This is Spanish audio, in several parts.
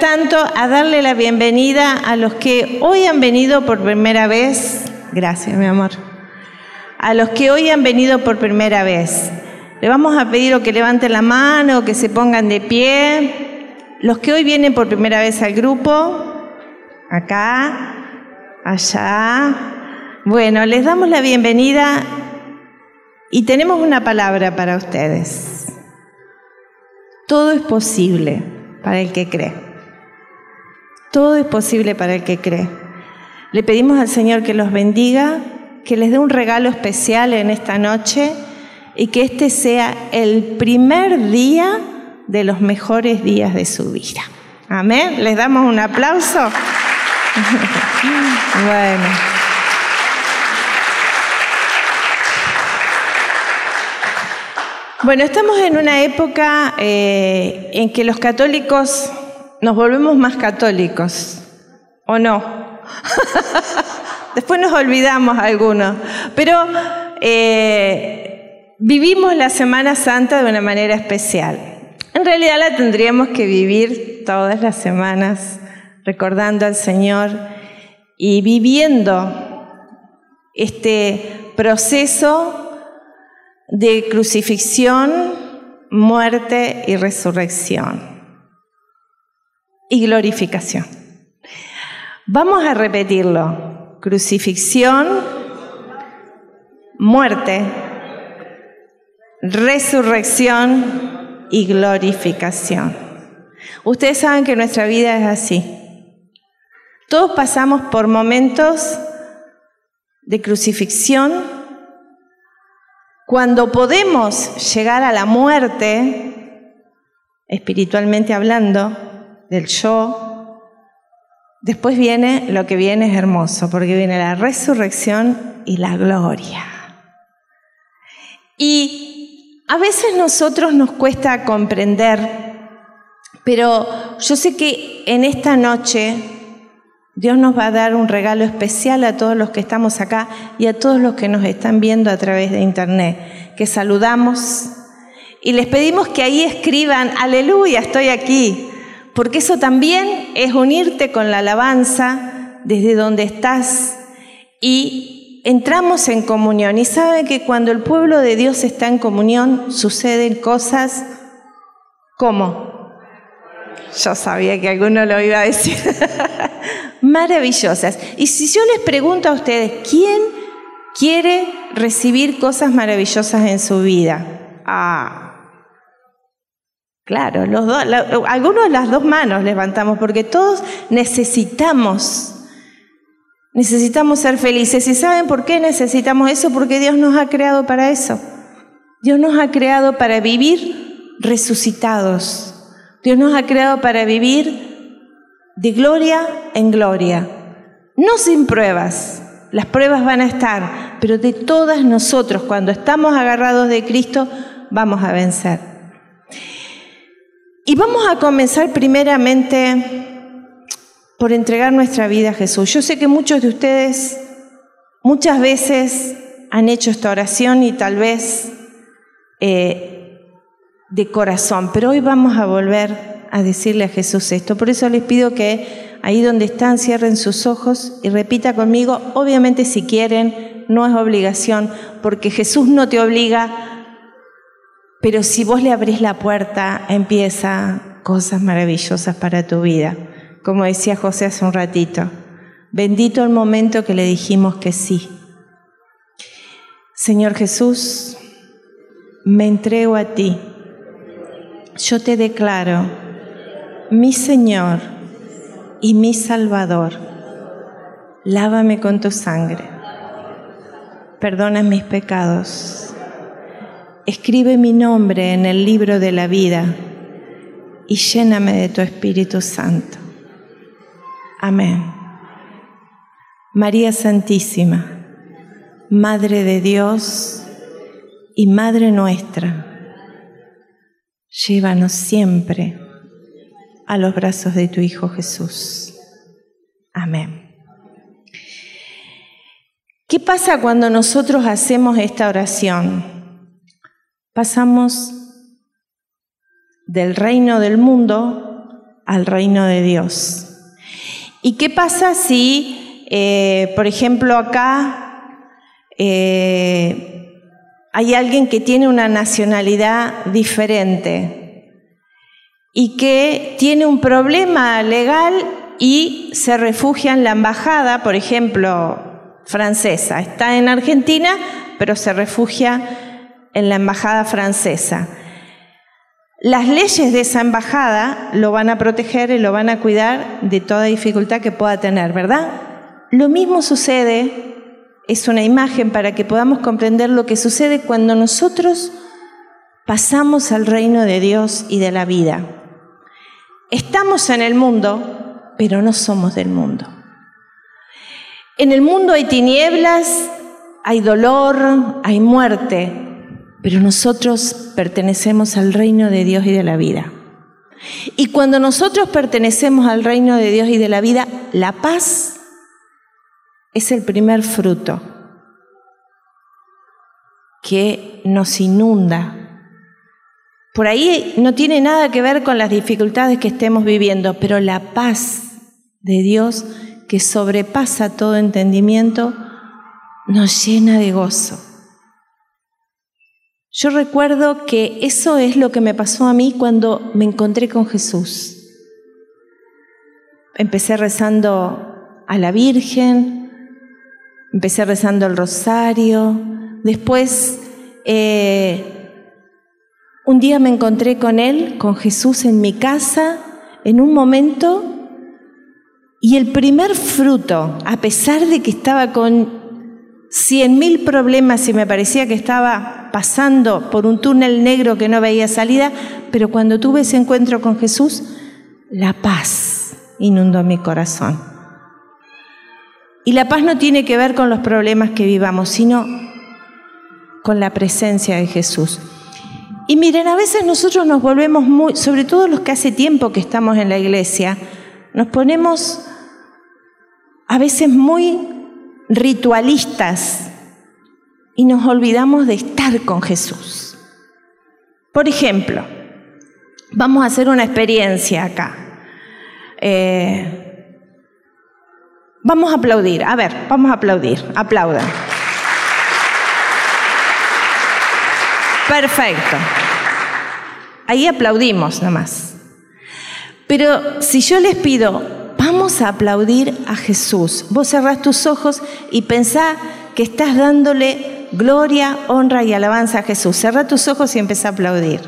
Tanto a darle la bienvenida a los que hoy han venido por primera vez. Gracias, mi amor. A los que hoy han venido por primera vez. Le vamos a pedir que levanten la mano que se pongan de pie. Los que hoy vienen por primera vez al grupo, acá, allá. Bueno, les damos la bienvenida y tenemos una palabra para ustedes. Todo es posible para el que cree. Todo es posible para el que cree. Le pedimos al Señor que los bendiga, que les dé un regalo especial en esta noche y que este sea el primer día de los mejores días de su vida. Amén. Les damos un aplauso. bueno. Bueno, estamos en una época eh, en que los católicos nos volvemos más católicos, ¿o no? Después nos olvidamos algunos, pero eh, vivimos la Semana Santa de una manera especial. En realidad la tendríamos que vivir todas las semanas recordando al Señor y viviendo este proceso de crucifixión, muerte y resurrección. Y glorificación. Vamos a repetirlo. Crucifixión, muerte, resurrección y glorificación. Ustedes saben que nuestra vida es así. Todos pasamos por momentos de crucifixión, cuando podemos llegar a la muerte, espiritualmente hablando, del yo, después viene lo que viene es hermoso, porque viene la resurrección y la gloria. Y a veces nosotros nos cuesta comprender, pero yo sé que en esta noche Dios nos va a dar un regalo especial a todos los que estamos acá y a todos los que nos están viendo a través de internet, que saludamos. Y les pedimos que ahí escriban, aleluya, estoy aquí, porque eso también es unirte con la alabanza desde donde estás y entramos en comunión. Y saben que cuando el pueblo de Dios está en comunión suceden cosas como... Yo sabía que alguno lo iba a decir. maravillosas. Y si yo les pregunto a ustedes, ¿quién quiere recibir cosas maravillosas en su vida? Ah, claro, los dos, algunos de las dos manos levantamos porque todos necesitamos. Necesitamos ser felices. ¿Y saben por qué necesitamos eso? Porque Dios nos ha creado para eso. Dios nos ha creado para vivir resucitados. Dios nos ha creado para vivir de gloria en gloria. No sin pruebas, las pruebas van a estar, pero de todas nosotros, cuando estamos agarrados de Cristo, vamos a vencer. Y vamos a comenzar primeramente por entregar nuestra vida a Jesús. Yo sé que muchos de ustedes muchas veces han hecho esta oración y tal vez eh, de corazón, pero hoy vamos a volver a decirle a Jesús esto. Por eso les pido que ahí donde están cierren sus ojos y repita conmigo, obviamente si quieren, no es obligación, porque Jesús no te obliga, pero si vos le abrís la puerta, empieza cosas maravillosas para tu vida. Como decía José hace un ratito, bendito el momento que le dijimos que sí. Señor Jesús, me entrego a ti. Yo te declaro mi Señor y mi Salvador, lávame con tu sangre, perdona mis pecados, escribe mi nombre en el libro de la vida y lléname de tu Espíritu Santo. Amén. María Santísima, Madre de Dios y Madre nuestra, llévanos siempre a los brazos de tu Hijo Jesús. Amén. ¿Qué pasa cuando nosotros hacemos esta oración? Pasamos del reino del mundo al reino de Dios. ¿Y qué pasa si, eh, por ejemplo, acá eh, hay alguien que tiene una nacionalidad diferente y que tiene un problema legal y se refugia en la embajada, por ejemplo, francesa? Está en Argentina, pero se refugia en la embajada francesa. Las leyes de esa embajada lo van a proteger y lo van a cuidar de toda dificultad que pueda tener, ¿verdad? Lo mismo sucede, es una imagen para que podamos comprender lo que sucede cuando nosotros pasamos al reino de Dios y de la vida. Estamos en el mundo, pero no somos del mundo. En el mundo hay tinieblas, hay dolor, hay muerte, pero nosotros pertenecemos al reino de Dios y de la vida. Y cuando nosotros pertenecemos al reino de Dios y de la vida, la paz es el primer fruto que nos inunda. Por ahí no tiene nada que ver con las dificultades que estemos viviendo, pero la paz de Dios que sobrepasa todo entendimiento nos llena de gozo. Yo recuerdo que eso es lo que me pasó a mí cuando me encontré con Jesús. Empecé rezando a la Virgen, empecé rezando el rosario, después eh, un día me encontré con Él, con Jesús en mi casa, en un momento, y el primer fruto, a pesar de que estaba con cien mil problemas y me parecía que estaba pasando por un túnel negro que no veía salida, pero cuando tuve ese encuentro con Jesús, la paz inundó mi corazón. Y la paz no tiene que ver con los problemas que vivamos, sino con la presencia de Jesús. Y miren, a veces nosotros nos volvemos muy, sobre todo los que hace tiempo que estamos en la iglesia, nos ponemos a veces muy ritualistas y nos olvidamos de estar con Jesús. Por ejemplo, vamos a hacer una experiencia acá. Eh, vamos a aplaudir, a ver, vamos a aplaudir, aplaudan. Perfecto. Ahí aplaudimos nomás. Pero si yo les pido, Vamos a aplaudir a Jesús. Vos cerrás tus ojos y pensá que estás dándole gloria, honra y alabanza a Jesús. Cerrá tus ojos y empezá a aplaudir.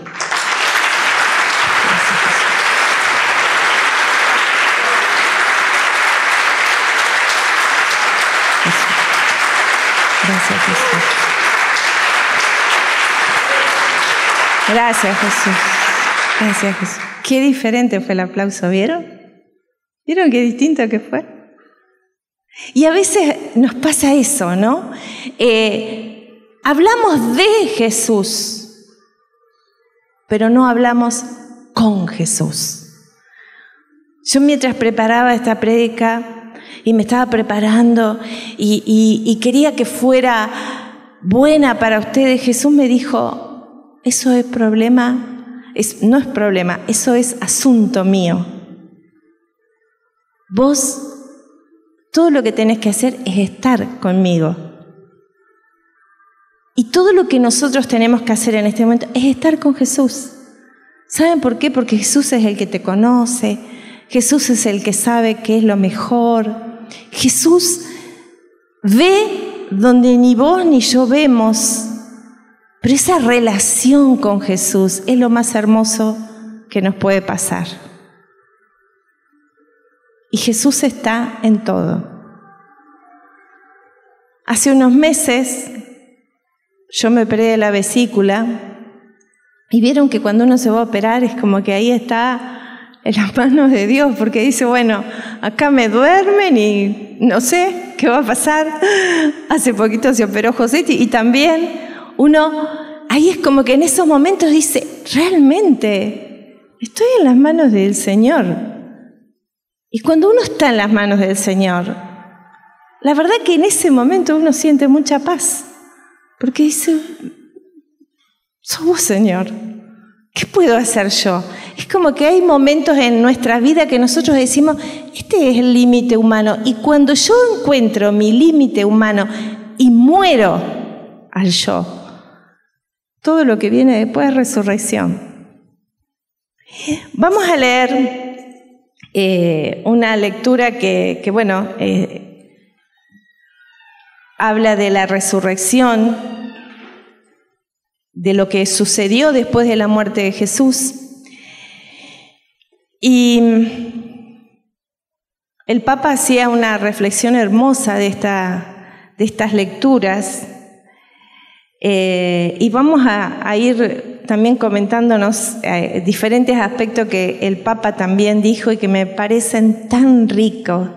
Gracias Jesús. Gracias Jesús. Gracias Jesús. Qué diferente fue el aplauso, ¿vieron? ¿Vieron qué distinto que fue? Y a veces nos pasa eso, ¿no? Eh, hablamos de Jesús, pero no hablamos con Jesús. Yo mientras preparaba esta prédica y me estaba preparando y, quería que fuera buena para ustedes, Jesús me dijo, eso es problema, no es problema, eso es asunto mío. Vos, todo lo que tenés que hacer es estar conmigo. Y todo lo que nosotros tenemos que hacer en este momento es estar con Jesús. ¿Saben por qué? Porque Jesús es el que te conoce, Jesús es el que sabe qué es lo mejor. Jesús ve donde ni vos ni yo vemos, pero esa relación con Jesús es lo más hermoso que nos puede pasar. Y Jesús está en todo. Hace unos meses yo me operé de la vesícula y vieron que cuando uno se va a operar es como que ahí está en las manos de Dios, porque dice, bueno, acá me duermen y no sé qué va a pasar. Hace poquito se operó José y también uno, ahí es como que en esos momentos dice, realmente estoy en las manos del Señor. Y cuando uno está en las manos del Señor, la verdad que en ese momento uno siente mucha paz, porque dice, sos vos, Señor. ¿Qué puedo hacer yo? Es como que hay momentos en nuestra vida que nosotros decimos, este es el límite humano. Y cuando yo encuentro mi límite humano y muero al yo, todo lo que viene después es resurrección. Vamos a leer eh, una lectura que, bueno, eh, habla de la resurrección, de lo que sucedió después de la muerte de Jesús. Y el Papa hacía una reflexión hermosa de, esta, de estas lecturas eh, y vamos a, ir también comentándonos eh, diferentes aspectos que el Papa también dijo y que me parecen tan ricos,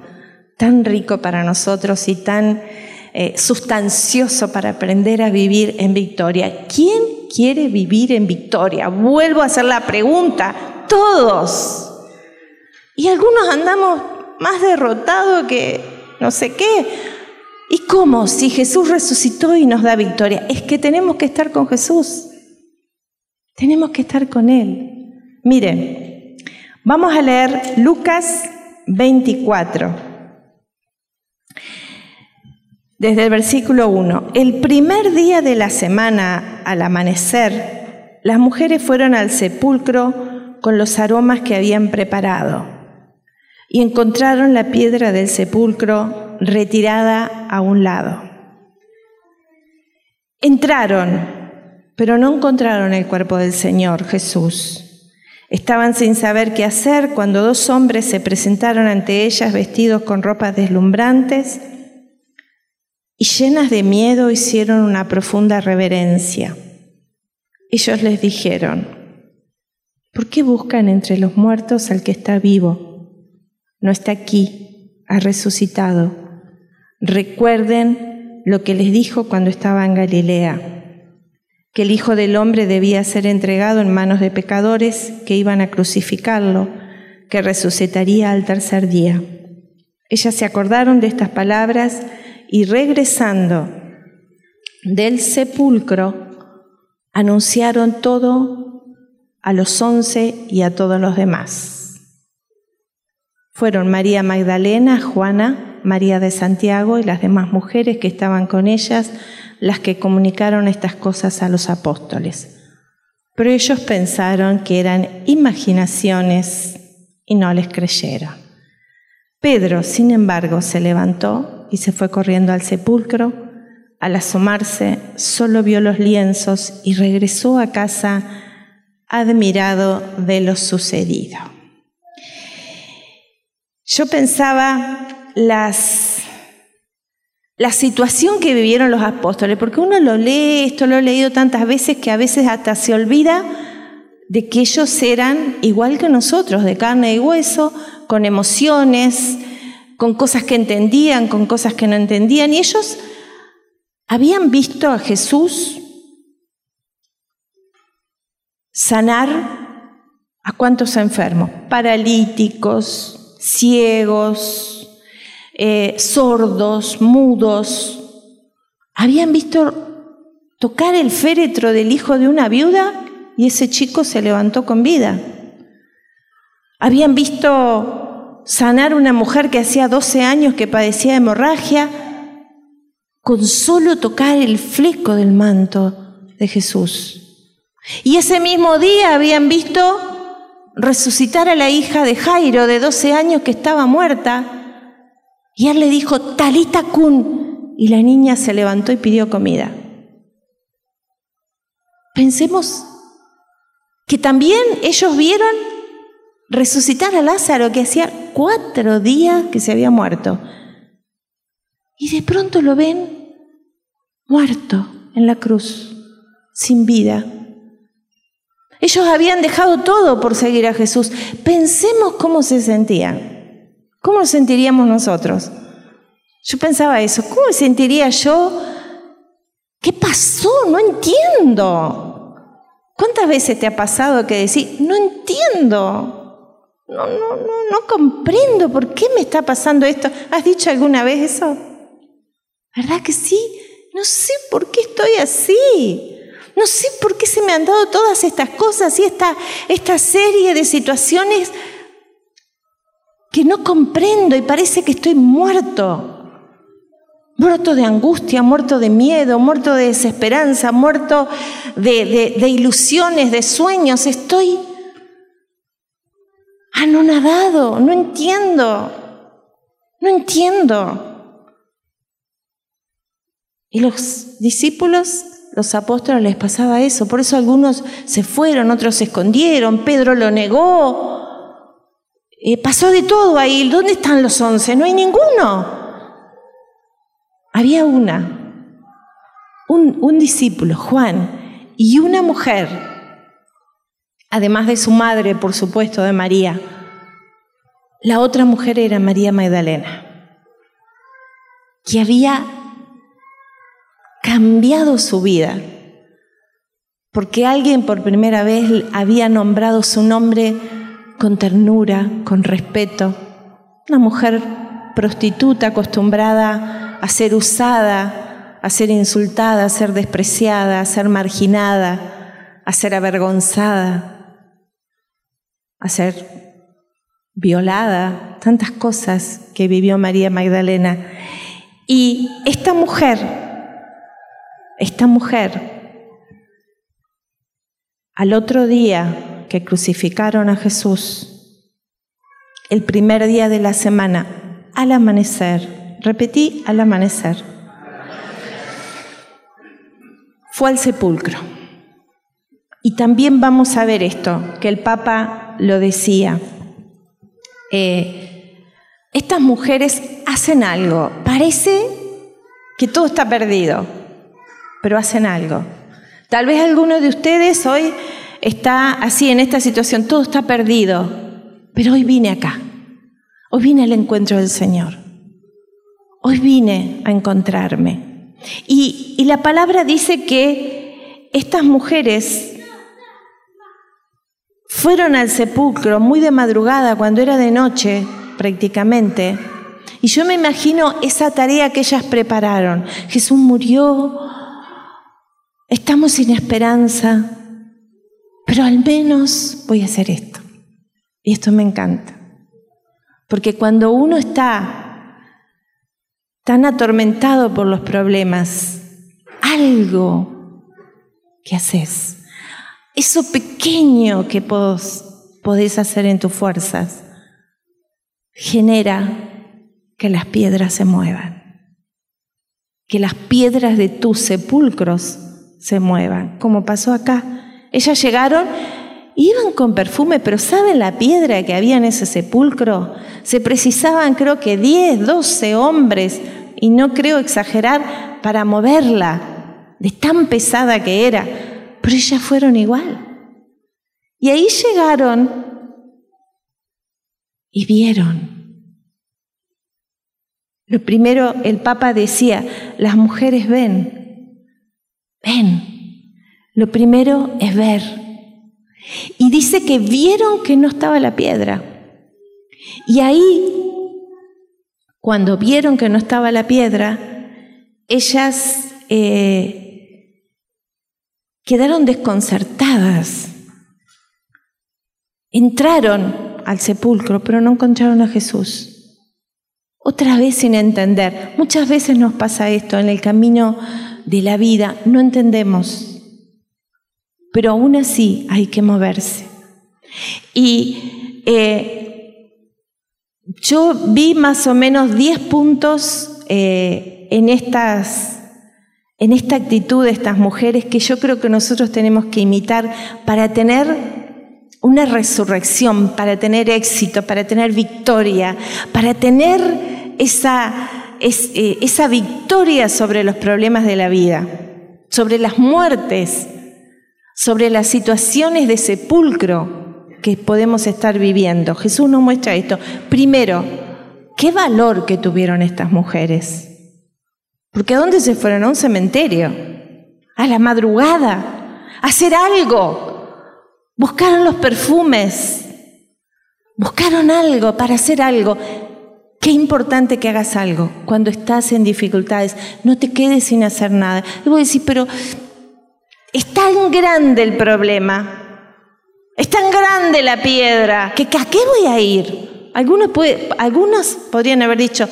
tan rico para nosotros y tan eh, sustancioso para aprender a vivir en victoria. ¿Quién quiere vivir en victoria? Vuelvo a hacer la pregunta, todos. Y algunos andamos más derrotados que no sé qué, ¿Y cómo? Si Jesús resucitó y nos da victoria. Es que tenemos que estar con Jesús. Tenemos que estar con Él. Miren, vamos a leer Lucas 24. Desde el versículo 1. El primer día de la semana, al amanecer, las mujeres fueron al sepulcro con los aromas que habían preparado y encontraron la piedra del sepulcro retirada a un lado. Entraron, pero no encontraron el cuerpo del Señor Jesús. Estaban sin saber qué hacer cuando dos hombres se presentaron ante ellas vestidos con ropas deslumbrantes y llenas de miedo hicieron una profunda reverencia. Ellos les dijeron, ¿por qué buscan entre los muertos al que está vivo? No está aquí, ha resucitado. Recuerden lo que les dijo cuando estaba en Galilea, que el Hijo del Hombre debía ser entregado en manos de pecadores que iban a crucificarlo, que resucitaría al tercer día. Ellas se acordaron de estas palabras y regresando del sepulcro, anunciaron todo a los once y a todos los demás. Fueron María Magdalena, Juana, María de Santiago y las demás mujeres que estaban con ellas las que comunicaron estas cosas a los apóstoles. Pero ellos pensaron que eran imaginaciones y no les creyeron. Pedro, sin embargo, se levantó y se fue corriendo al sepulcro. Al asomarse, solo vio los lienzos y regresó a casa admirado de lo sucedido. Yo pensaba las, la situación que vivieron los apóstoles, porque uno lo lee, esto lo he leído tantas veces que a veces hasta se olvida de que ellos eran igual que nosotros, de carne y hueso, con emociones, con cosas que entendían, con cosas que no entendían, y ellos habían visto a Jesús sanar a cuántos enfermos, paralíticos, ciegos, eh, sordos, mudos, habían visto tocar el féretro del hijo de una viuda y ese chico se levantó con vida. Habían visto sanar una mujer que hacía 12 años que padecía hemorragia con solo tocar el fleco del manto de Jesús. Y ese mismo día habían visto resucitar a la hija de Jairo de 12 años que estaba muerta y él le dijo, Talita kun, y la niña se levantó y pidió comida. Pensemos que también ellos vieron resucitar a Lázaro, que hacía cuatro días que se había muerto. Y de pronto lo ven muerto en la cruz, sin vida. Ellos habían dejado todo por seguir a Jesús. Pensemos cómo se sentían. ¿Cómo nos sentiríamos nosotros? Yo pensaba eso, ¿cómo sentiría yo? ¿Qué pasó? No entiendo. ¿Cuántas veces te ha pasado que decís, no entiendo? No, no, no, no comprendo por qué me está pasando esto. ¿Has dicho alguna vez eso? ¿Verdad que sí? No sé por qué estoy así. No sé por qué se me han dado todas estas cosas y esta, esta serie de situaciones que no comprendo y parece que estoy muerto. Muerto de angustia, muerto de miedo, muerto de desesperanza, muerto de, ilusiones, de sueños. Estoy anonadado, no entiendo, no entiendo. Y los discípulos, los apóstoles les pasaba eso, por eso algunos se fueron, otros se escondieron, Pedro lo negó, eh, pasó de todo ahí. ¿Dónde están los once? No hay ninguno. Había una, un, un discípulo, Juan, y una mujer, además de su madre, por supuesto, de María. La otra mujer era María Magdalena, que había cambiado su vida, porque alguien por primera vez había nombrado su nombre con ternura, con respeto. Una mujer prostituta acostumbrada a ser usada, a ser insultada, a ser despreciada, a ser marginada, a ser avergonzada, a ser violada, tantas cosas que vivió María Magdalena. Y esta mujer, esta mujer, al otro día que crucificaron a Jesús, el primer día de la semana, al amanecer, repetí, al amanecer, fue al sepulcro. Y también vamos a ver esto, que el Papa lo decía. Eh, estas mujeres hacen algo, parece que todo está perdido, pero hacen algo. Tal vez algunos de ustedes hoy está así en esta situación, todo está perdido, pero hoy vine acá, hoy vine al encuentro del Señor, hoy vine a encontrarme. Y, y la palabra dice que estas mujeres fueron al sepulcro muy de madrugada, cuando era de noche prácticamente, y yo me imagino esa tarea que ellas prepararon. Jesús murió, estamos sin esperanza, pero al menos voy a hacer esto. Y esto me encanta. Porque cuando uno está tan atormentado por los problemas, algo que haces, eso pequeño que podés hacer en tus fuerzas, genera que las piedras se muevan, que las piedras de tus sepulcros se muevan, como pasó acá. Ellas llegaron, iban con perfume, pero ¿saben la piedra que había en ese sepulcro? Se precisaban creo que 10, 12 hombres, y no creo exagerar, para moverla, de tan pesada que era, pero ellas fueron igual. Y ahí llegaron y vieron. Lo primero, el Papa decía, las mujeres ven, ven, lo primero es ver. Y dice que vieron que no estaba la piedra. Y ahí, cuando vieron que no estaba la piedra, ellas eh, quedaron desconcertadas. Entraron al sepulcro, pero no encontraron a Jesús. Otra vez sin entender. Muchas veces nos pasa esto en el camino de la vida. No entendemos pero aún así hay que moverse. Y eh, yo vi más o menos 10 puntos eh, en, estas, en esta actitud de estas mujeres que yo creo que nosotros tenemos que imitar para tener una resurrección, para tener éxito, para tener victoria, para tener esa, eh, esa victoria sobre los problemas de la vida, sobre las muertes sobre las situaciones de sepulcro que podemos estar viviendo. Jesús nos muestra esto. Primero, qué valor que tuvieron estas mujeres. Porque ¿a dónde se fueron? A un cementerio, a la madrugada, a hacer algo. Buscaron los perfumes, buscaron algo para hacer algo. Qué importante que hagas algo cuando estás en dificultades. No te quedes sin hacer nada. Y voy a decir, pero Es tan grande el problema, es tan grande la piedra, que ¿a qué voy a ir? Algunos, podrían haber dicho,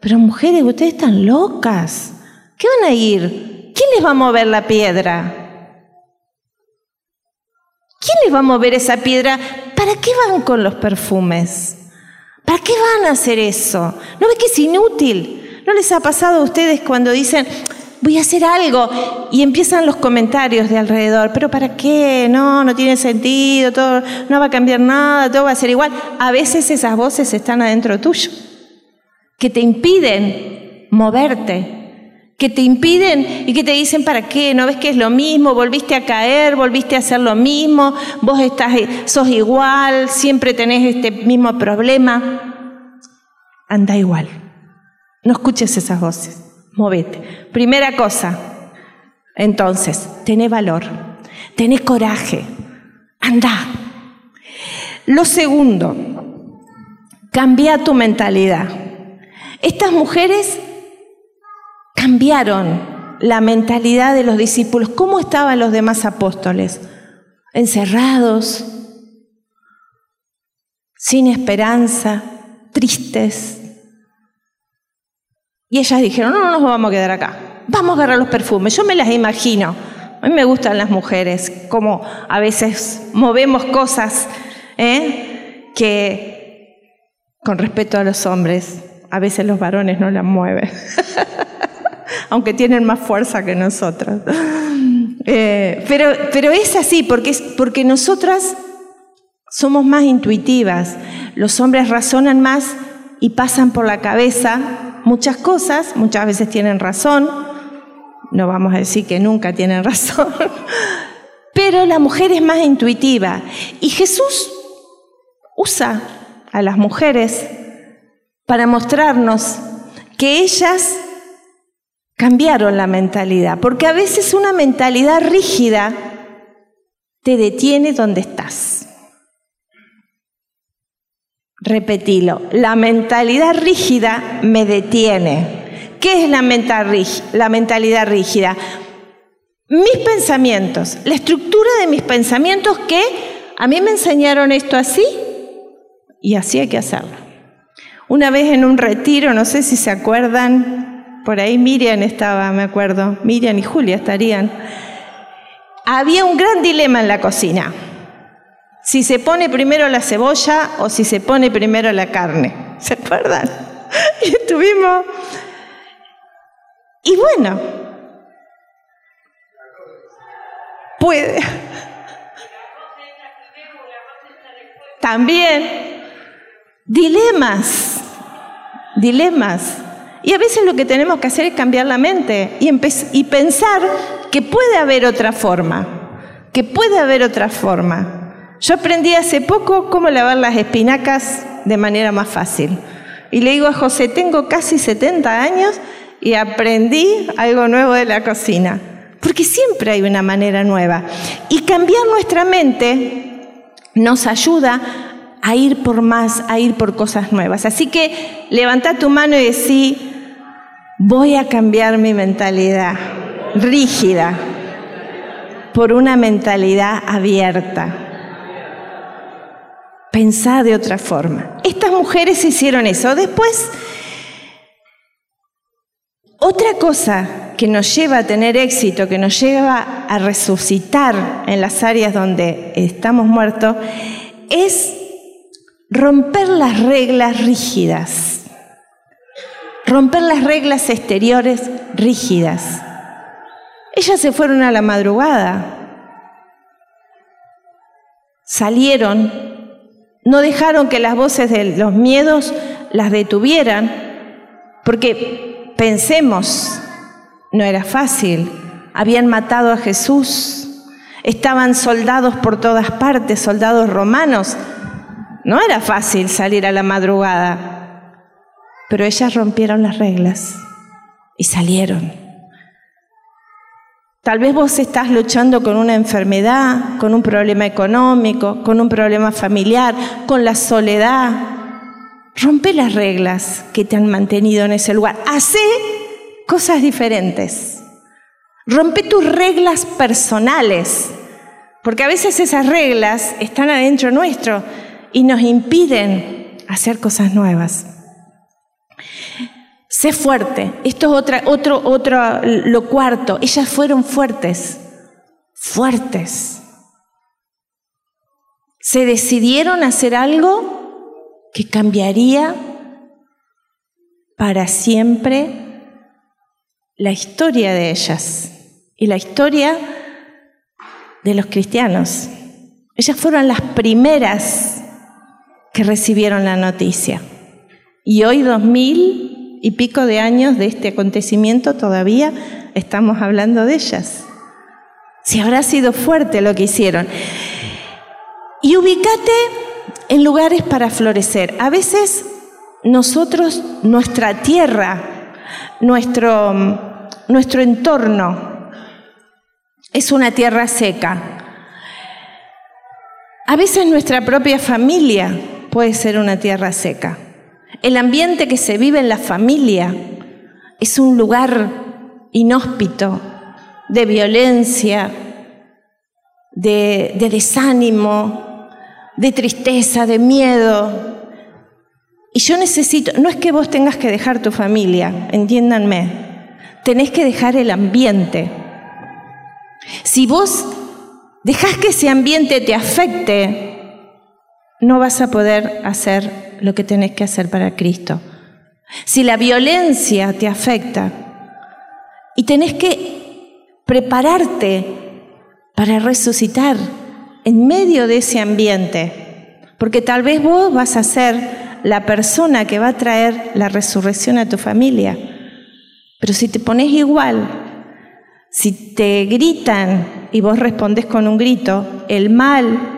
pero mujeres, ustedes están locas, ¿qué van a ir? ¿Quién les va a mover la piedra? ¿Quién les va a mover esa piedra? ¿Para qué van con los perfumes? ¿Para qué van a hacer eso? ¿No ves que es inútil? ¿No les ha pasado a ustedes cuando dicen, voy a hacer algo y empiezan los comentarios de alrededor, pero ¿para qué? No, no tiene sentido, todo, no va a cambiar nada, todo va a ser igual. A veces esas voces están adentro tuyo, que te impiden moverte, que te impiden y que te dicen para qué, no ves que es lo mismo, volviste a caer, volviste a hacer lo mismo, vos estás, sos igual, siempre tenés este mismo problema. Anda igual. No escuches esas voces, movete. Primera cosa, entonces, tené valor, tené coraje, anda. Lo segundo, cambia tu mentalidad. Estas mujeres cambiaron la mentalidad de los discípulos. ¿Cómo estaban los demás apóstoles? Encerrados, sin esperanza, tristes. Y ellas dijeron, no, no nos vamos a quedar acá, vamos a agarrar los perfumes. Yo me las imagino. A mí me gustan las mujeres, como a veces movemos cosas ¿eh? que, con respeto a los hombres, a veces los varones no las mueven. aunque tienen más fuerza que nosotras. Eh, pero, pero es así, porque, porque nosotras somos más intuitivas. Los hombres razonan más y pasan por la cabeza muchas cosas, muchas veces tienen razón, no vamos a decir que nunca tienen razón, pero la mujer es más intuitiva. Y Jesús usa a las mujeres para mostrarnos que ellas cambiaron la mentalidad, porque a veces una mentalidad rígida te detiene donde estás. Repetilo, la mentalidad rígida me detiene. ¿Qué es la, mentalidad rígida? Mis pensamientos, la estructura de mis pensamientos que a mí me enseñaron esto así y así hay que hacerlo. Una vez en un retiro, no sé si se acuerdan, por ahí Miriam estaba, me acuerdo, Miriam y Julia estarían. Había un gran dilema en la cocina. Si se pone primero la cebolla o si se pone primero la carne. ¿Se acuerdan? Y estuvimos... Y bueno, puede. También dilemas, dilemas. Y a veces lo que tenemos que hacer es cambiar la mente y, y pensar que puede haber otra forma, que puede haber otra forma. Yo aprendí hace poco cómo lavar las espinacas de manera más fácil. Y le digo a José, tengo casi 70 años y aprendí algo nuevo de la cocina. Porque siempre hay una manera nueva. Y cambiar nuestra mente nos ayuda a ir por más, a ir por cosas nuevas. Así que levanta tu mano y decí, voy a cambiar mi mentalidad rígida por una mentalidad abierta. Pensar de otra forma. Estas mujeres hicieron eso. Después, otra cosa que nos lleva a tener éxito, que nos lleva a resucitar en las áreas donde estamos muertos, es romper las reglas rígidas romper las reglas exteriores rígidas. Ellas se fueron a la madrugada, salieron, no dejaron que las voces de los miedos las detuvieran, porque pensemos, no era fácil, habían matado a Jesús, estaban soldados por todas partes, soldados romanos, no era fácil salir a la madrugada. Pero ellas rompieron las reglas y salieron. Tal vez vos estás luchando con una enfermedad, con un problema económico, con un problema familiar, con la soledad. Rompe las reglas que te han mantenido en ese lugar. Hacé cosas diferentes. Rompe tus reglas personales, porque a veces esas reglas están adentro nuestro y nos impiden hacer cosas nuevas. Sé fuerte. Esto es otra, otro, otro, lo cuarto. Ellas fueron fuertes, fuertes. Se decidieron hacer algo que cambiaría para siempre la historia de ellas y la historia de los cristianos. Ellas fueron las primeras que recibieron la noticia. Y hoy, dos mil y pico de años de este acontecimiento, todavía estamos hablando de ellas. Si habrá sido fuerte lo que hicieron. Y ubícate en lugares para florecer. A veces nosotros, nuestra tierra, nuestro, nuestro entorno, es una tierra seca. A veces nuestra propia familia puede ser una tierra seca. El ambiente que se vive en la familia es un lugar inhóspito de violencia, de, de desánimo, de tristeza, de miedo, y yo necesito, no es que vos tengas que dejar tu familia, entiéndanme, tenés que dejar el ambiente. Si vos dejás que ese ambiente te afecte, no vas a poder hacer lo que tenés que hacer para Cristo. Si la violencia te afecta y tenés que prepararte para resucitar en medio de ese ambiente, porque tal vez vos vas a ser la persona que va a traer la resurrección a tu familia. Pero si te pones igual, si te gritan y vos respondes con un grito, el mal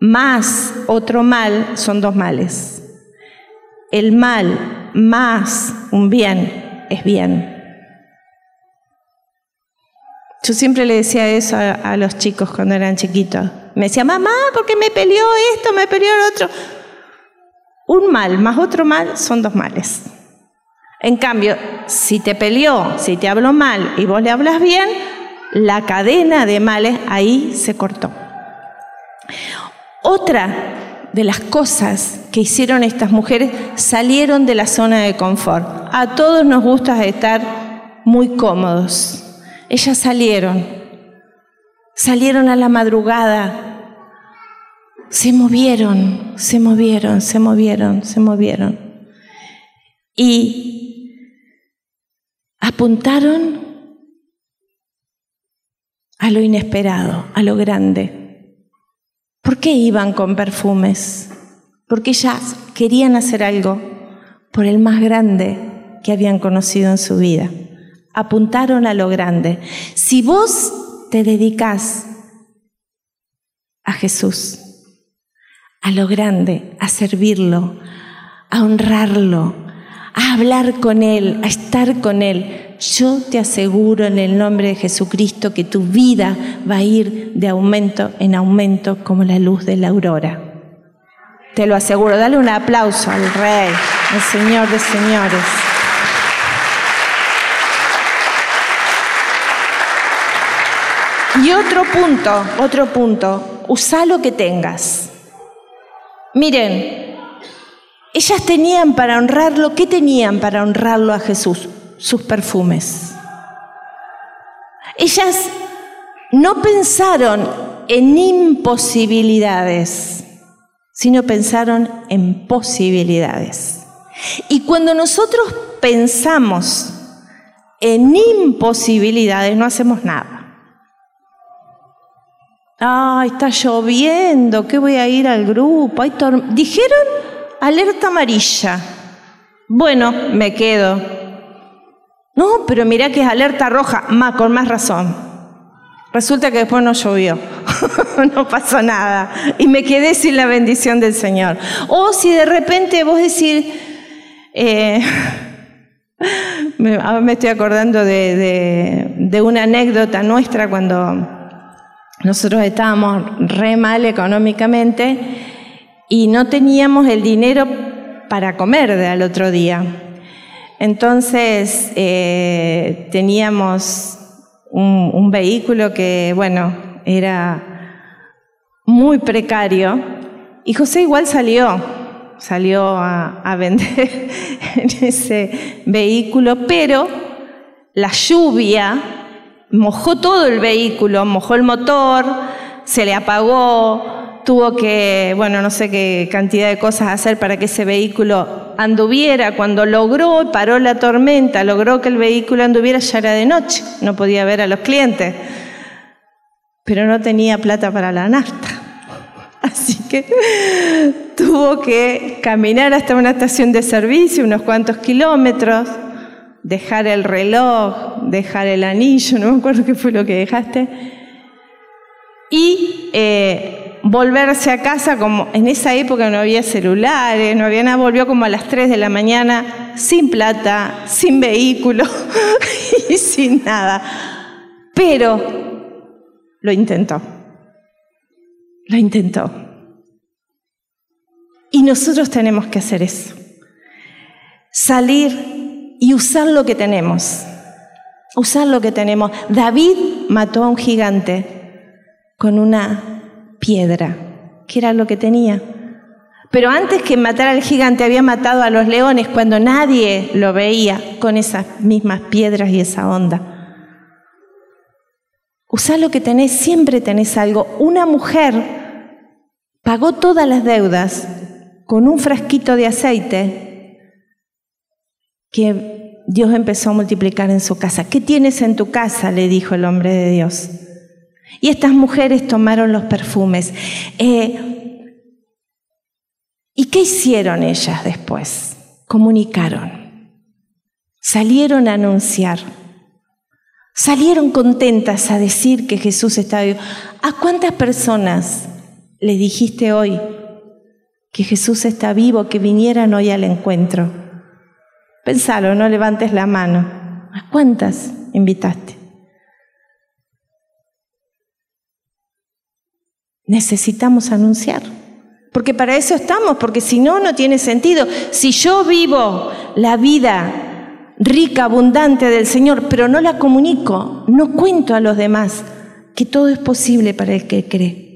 más otro mal son dos males. El mal más un bien es bien. Yo siempre le decía eso a, los chicos cuando eran chiquitos. Me decía, mamá, ¿por qué me peleó esto, me peleó el otro? Un mal más otro mal son dos males. En cambio, si te peleó, si te habló mal y vos le hablas bien, la cadena de males ahí se cortó. Otra de las cosas que hicieron estas mujeres salieron de la zona de confort. A todos nos gusta estar muy cómodos. Ellas salieron, salieron a la madrugada, se movieron, se movieron, se movieron, se movieron. Y apuntaron a lo inesperado, a lo grande. ¿Por qué iban con perfumes? Porque ellas querían hacer algo por el más grande que habían conocido en su vida. Apuntaron a lo grande. Si vos te dedicas a Jesús, a lo grande, a servirlo, a honrarlo, a hablar con Él, a estar con Él. Yo te aseguro en el nombre de Jesucristo que tu vida va a ir de aumento en aumento como la luz de la aurora. Te lo aseguro. Dale un aplauso al Rey, al Señor de señores. Y otro punto, otro punto, usa lo que tengas. Miren, ellas tenían para honrarlo, ¿qué tenían para honrarlo a Jesús? Sus perfumes. Ellas no pensaron en imposibilidades, sino pensaron en posibilidades. Y cuando nosotros pensamos en imposibilidades, no hacemos nada. Ay, está lloviendo, ¿qué voy a ir al grupo? Dijeron alerta amarilla. Bueno, me quedo. No, pero mirá que es alerta roja, más, con más razón. Resulta que después no llovió, no pasó nada y me quedé sin la bendición del Señor. O si de repente vos decís, eh, me, estoy acordando de una anécdota nuestra cuando nosotros estábamos re mal económicamente y no teníamos el dinero para comer al otro día. Entonces eh, teníamos un, vehículo que, bueno, era muy precario. Y José igual salió, salió a, a vender en ese vehículo, pero la lluvia mojó todo el vehículo, mojó el motor, se le apagó, tuvo que, bueno, no sé qué cantidad de cosas hacer para que ese vehículo anduviera. Cuando logró, paró la tormenta, logró que el vehículo anduviera, ya era de noche, no podía ver a los clientes, pero no tenía plata para la nafta. Así que tuvo que caminar hasta una estación de servicio, unos cuantos kilómetros, dejar el reloj, dejar el anillo, no me acuerdo qué fue lo que dejaste, y eh, volverse a casa como en esa época no había celulares, no había nada, volvió como a las 3 de la mañana sin plata, sin vehículo y sin nada. Pero lo intentó. Lo intentó. Y nosotros tenemos que hacer eso. Salir y usar lo que tenemos. Usar lo que tenemos. David mató a un gigante con una piedra, que era lo que tenía. Pero antes que matar al gigante había matado a los leones cuando nadie lo veía con esas mismas piedras y esa onda. Usá lo que tenés, siempre tenés algo. Una mujer pagó todas las deudas con un frasquito de aceite que Dios empezó a multiplicar en su casa. ¿Qué tienes en tu casa? le dijo el hombre de Dios. Y estas mujeres tomaron los perfumes. Eh, ¿Y qué hicieron ellas después? Comunicaron. Salieron a anunciar. Salieron contentas a decir que Jesús estaba vivo. ¿A cuántas personas le dijiste hoy que Jesús está vivo, que vinieran hoy al encuentro? Pensalo, no levantes la mano. ¿A cuántas invitaste? Necesitamos anunciar. Porque para eso estamos, porque si no, no tiene sentido. Si yo vivo la vida rica, abundante del Señor, pero no la comunico, no cuento a los demás que todo es posible para el que cree.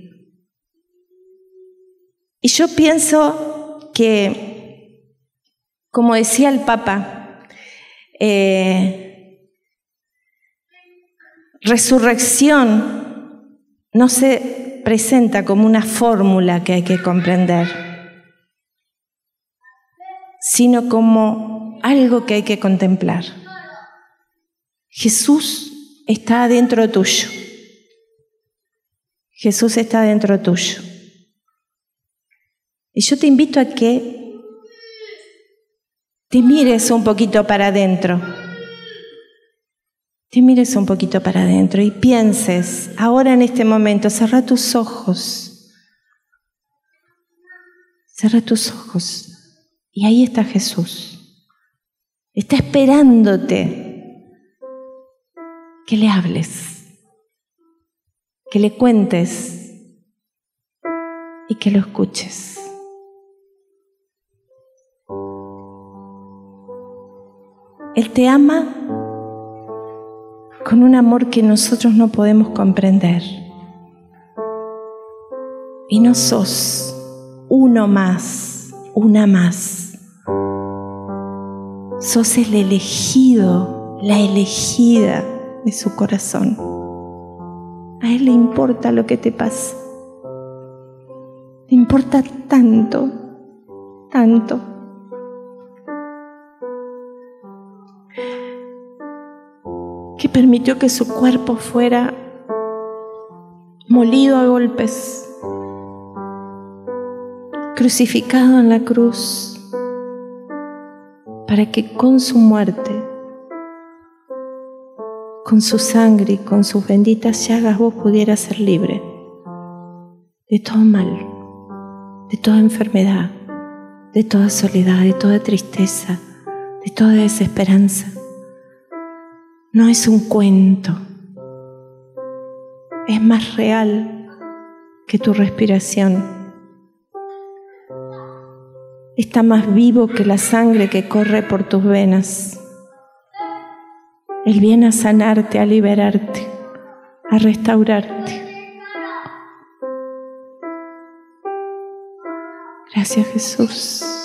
Y yo pienso que, como decía el Papa, eh, resurrección no se presenta como una fórmula que hay que comprender, sino como algo que hay que contemplar. Jesús está dentro tuyo. Jesús está dentro tuyo. Y yo te invito a que te mires un poquito para adentro te mires un poquito para adentro y pienses, ahora en este momento, cerra tus ojos. Cerra tus ojos. Y ahí está Jesús. Está esperándote que le hables, que le cuentes y que lo escuches. Él te ama con un amor que nosotros no podemos comprender. Y no sos uno más, una más. Sos el elegido, la elegida de su corazón. A Él le importa lo que te pasa. Le importa tanto, tanto. Permitió que su cuerpo fuera molido a golpes, crucificado en la cruz, para que con su muerte, con su sangre y con sus benditas llagas vos pudieras ser libre de todo mal, de toda enfermedad, de toda soledad, de toda tristeza, de toda desesperanza no es un cuento, es más real que tu respiración. Está más vivo que la sangre que corre por tus venas. Él viene a sanarte, a liberarte. a restaurarte. Gracias Jesús.